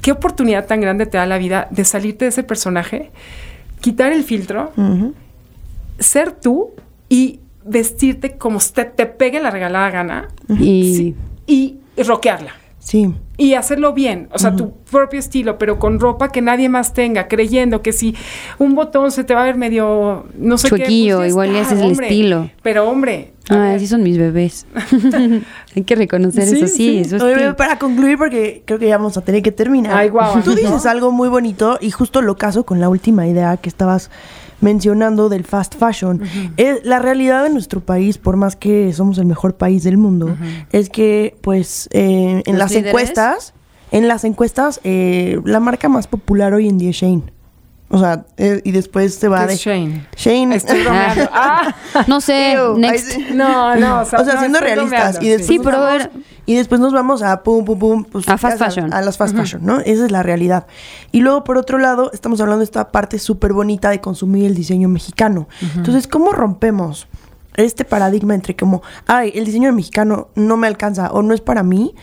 qué oportunidad tan grande te da la vida de salirte de ese personaje, quitar el filtro, ser tú y vestirte como te, te pegue la regalada gana
Y
sí, y rockearla.
Sí.
Y hacerlo bien, o sea, tu propio estilo, pero con ropa que nadie más tenga, creyendo que si un botón se te va a ver medio, no sé
Chuequillo,
qué. pues
igual y
está,
ese es el estilo.
Pero hombre, a
Ay,
ver,
así son mis bebés. Hay que reconocer
Sí,
eso, sí,
sí.
eso es
Oye,
que-
para concluir, porque creo que ya vamos a tener que terminar.
Ay, guau,
Tú
¿no?
dices algo muy bonito y justo lo caso con la última idea que estabas mencionando del fast fashion. Eh, la realidad de nuestro país, por más que somos el mejor país del mundo, es que, pues, eh, en
¿Los
las
líderes?
encuestas, en las encuestas, eh, la marca más popular hoy en día es Shane. O sea, eh, y después se va
¿qué
de
es Shane?
Shane.
Estoy. Ah,
No sé,
Ew,
next.
no, no, o sea,
O sea,
no,
siendo realistas. Y después,
Sí, pero ver-
y después nos vamos a pum, pum, pum. pues,
A fast fashion.
A las fast fashion, ¿no? Esa es la realidad. Y luego, por otro lado, estamos hablando de esta parte súper bonita de consumir el diseño mexicano. Entonces, ¿cómo rompemos este paradigma entre como, ay, el diseño mexicano no me alcanza o no es para mí,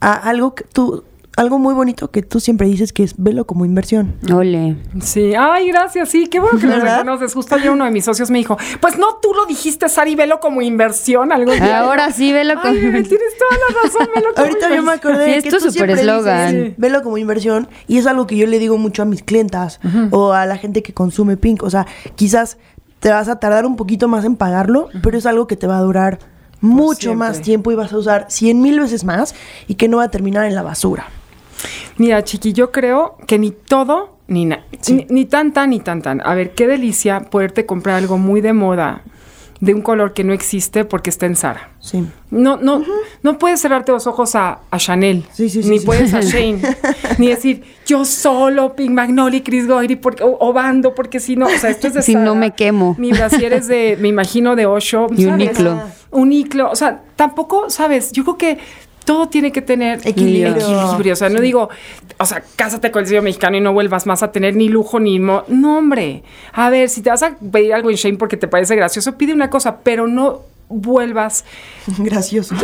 a algo que tú algo muy bonito que tú siempre dices que es velo como inversión.
Ole.
Sí, ay, gracias, sí, qué bueno que lo reconoces. Justo ayer uno de mis socios me dijo, pues no, tú lo dijiste, Sari, velo como inversión algún día.
Ahora sí, velo como
Ay, bebé, tienes toda la razón, velo como
Ahorita yo me
inversión.
acordé
Sí,
de
es
que
tu
tú siempre
super eslogan.
Velo como inversión y es algo que yo le digo mucho a mis clientas o a la gente que consume Pink. O sea, quizás te vas a tardar un poquito más en pagarlo, pero es algo que te va a durar mucho más tiempo y vas a usar cien mil veces más y que no va a terminar en la basura.
Mira, chiqui, yo creo que ni todo, ni nada. Ni, ni tan, tan, ni tan, tan. A ver, qué delicia poderte comprar algo muy de moda, de un color que no existe porque está en Zara.
Sí.
No, no, no puedes cerrarte los ojos a, a Chanel,
Sí, sí, sí,
ni
sí.
puedes a Shane, ni decir yo solo Pink Magnolia y Chris Goyri porque, o, o Bando, porque si no, o sea, esto es de
Si no me quemo.
Mi brasier es de, me imagino, de Osho.
Y
¿sabes?
Uniqlo.
Uniqlo, o sea, tampoco, ¿sabes? Yo creo que todo tiene que tener
Equilibrio.
equilibrio. O sea, no digo, o sea, cásate con el sello mexicano y no vuelvas más a tener ni lujo ni... mo- no, hombre. A ver, si te vas a pedir algo en Shane porque te parece gracioso, pide una cosa, pero no vuelvas
Gracioso.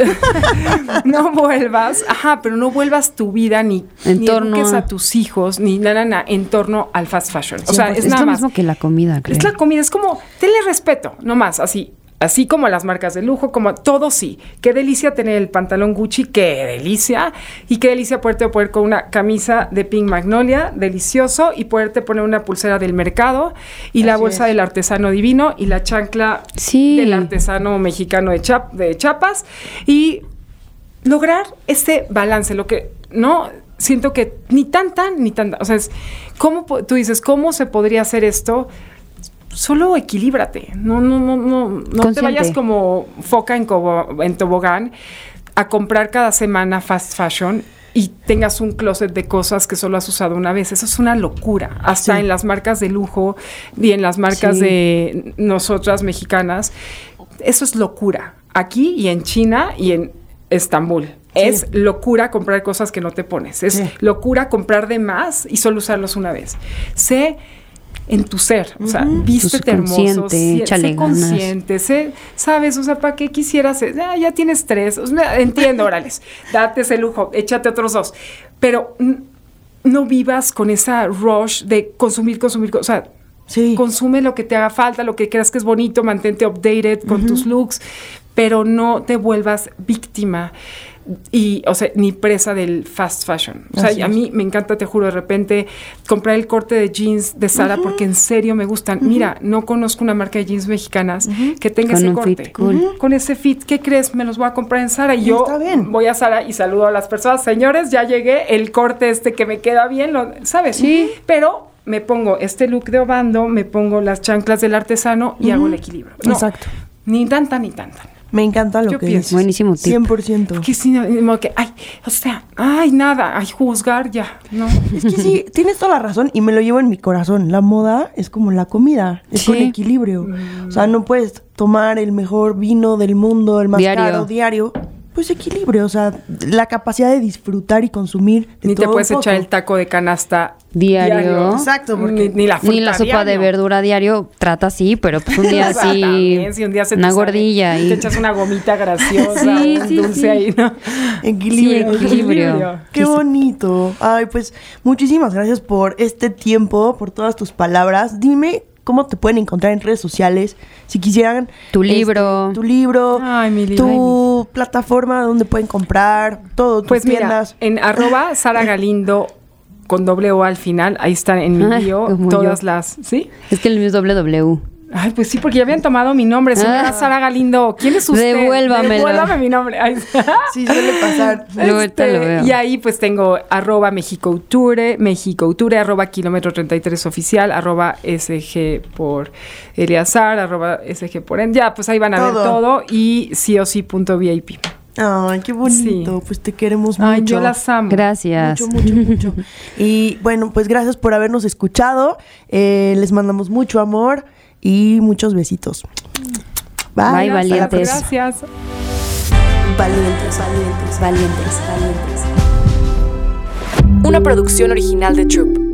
no vuelvas, ajá, pero no vuelvas tu vida ni,
En
ni
torno-
eduques a tus hijos, ni nada, nada, en torno al fast fashion. O sea, es,
Es
nada
lo
más.
mismo que la comida, creo.
Es la comida, es como, tenle respeto, no más, así. Así como las marcas de lujo, como todo sí. Qué delicia tener el pantalón Gucci, qué delicia. Y qué delicia poderte poner con una camisa de Pink Magnolia, delicioso. Y poderte poner una pulsera del mercado. Y la bolsa
es.
del artesano divino. Y la chancla
Sí.
del artesano mexicano de, Chap- de Chiapas. Y lograr este balance, lo que no siento que ni tan tan ni tan, o sea, es cómo tú dices, ¿cómo se podría hacer esto? Solo equilíbrate, no no no no no te vayas como foca en, cobo- en tobogán a comprar cada semana fast fashion y tengas un closet de cosas que solo has usado una vez. Eso es una locura. Hasta
Sí.
en las marcas de lujo y en las marcas
Sí.
de nosotras mexicanas. Eso es locura. Aquí y en China y en Estambul. Es locura comprar cosas que no te pones. Es locura comprar de más y solo usarlos una vez. Sé en tu ser, o sea, vístete hermoso,
consciente,
sé,
échale
sé consciente, sé, sabes, o sea, ¿para qué quisieras? Ah, ya tienes tres, o sea, entiendo, órales, date ese lujo, échate otros dos, pero no vivas con esa rush de consumir, consumir, o sea,
Sí.
consume lo que te haga falta, lo que creas que es bonito, mantente updated con tus looks, pero no te vuelvas víctima y, o sea, ni presa del fast fashion. O sea,
Así
a
es.
mí me encanta, te juro, de repente comprar el corte de jeans de Sara porque en serio me gustan. Mira, no conozco una marca de jeans mexicanas que tenga
Con
ese corte.
fit cool.
Con ese fit, ¿qué crees? Me los voy a comprar en Sara y yo
Está bien.
voy a Sara y saludo a las personas. Señores, ya llegué, el corte este que me queda bien, lo- ¿sabes?
Sí.
Pero me pongo este look de Obando, me pongo las chanclas del artesano y hago el equilibrio. No,
Exacto.
Ni tanta ni tanta.
Me encanta lo
Yo
que
pienso.
dices.
Buenísimo tip.
100%.
Que sí, no, que, ay, o sea, ay, nada, ay, juzgar ya, no.
Es que sí, tienes toda la razón y me lo llevo en mi corazón. La moda es como la comida, es
Sí.
con equilibrio. O sea, no puedes tomar el mejor vino del mundo, el más
Diario.
caro diario. Pues equilibrio, o sea, la capacidad de disfrutar y consumir. de
Ni te puedes
un poco.
echar el taco de canasta
Diario.
Exacto, porque
ni, ni la fruta
Ni la sopa de verdura diario trata así, pero pues un día
O sea,
sí.
también, si un día se te
una
sale,
gordilla
Te
y
echas una gomita graciosa,
Sí,
un
sí,
dulce
sí.
ahí, ¿no?
Equilibrio.
Sí, equilibrio.
Qué bonito. Ay, pues muchísimas gracias por este tiempo, por todas tus palabras. Dime cómo te pueden encontrar en redes sociales. Si quisieran.
Tu
este,
libro.
tu libro.
Ay, mi libro.
Tu plataforma donde pueden comprar. Todo. Tus
Pues mira,
tiendas.
en arroba Sara Galindo con doble O al final, ahí están en mi
Ay,
bio todas
yo.
las, ¿sí?
es que el mío es W.
Ay, pues sí, porque ya habían tomado mi nombre, señora
Ah.
Sara Galindo. ¿Quién es usted?
Devuélvamelo.
Devuélvame mi nombre. Ay,
Sí, suele pasar.
Lo veo.
Y ahí pues tengo arroba Mexicouture, Mexicouture, arroba kilómetro 33 oficial, arroba SG por Eleazar, arroba SG por En. Ya, pues ahí van a ver
Todo.
y sí o sí punto VIP.
Ay, qué bonito.
Sí.
Pues te queremos
Ay,
mucho.
yo las amo.
Gracias.
Mucho, mucho, mucho. Y bueno, pues gracias por habernos escuchado. Eh, les mandamos mucho amor y muchos besitos. Bye.
Bye, valientes.
Gracias.
Valientes, valientes.
Valientes, valientes.
Una producción original de Troop.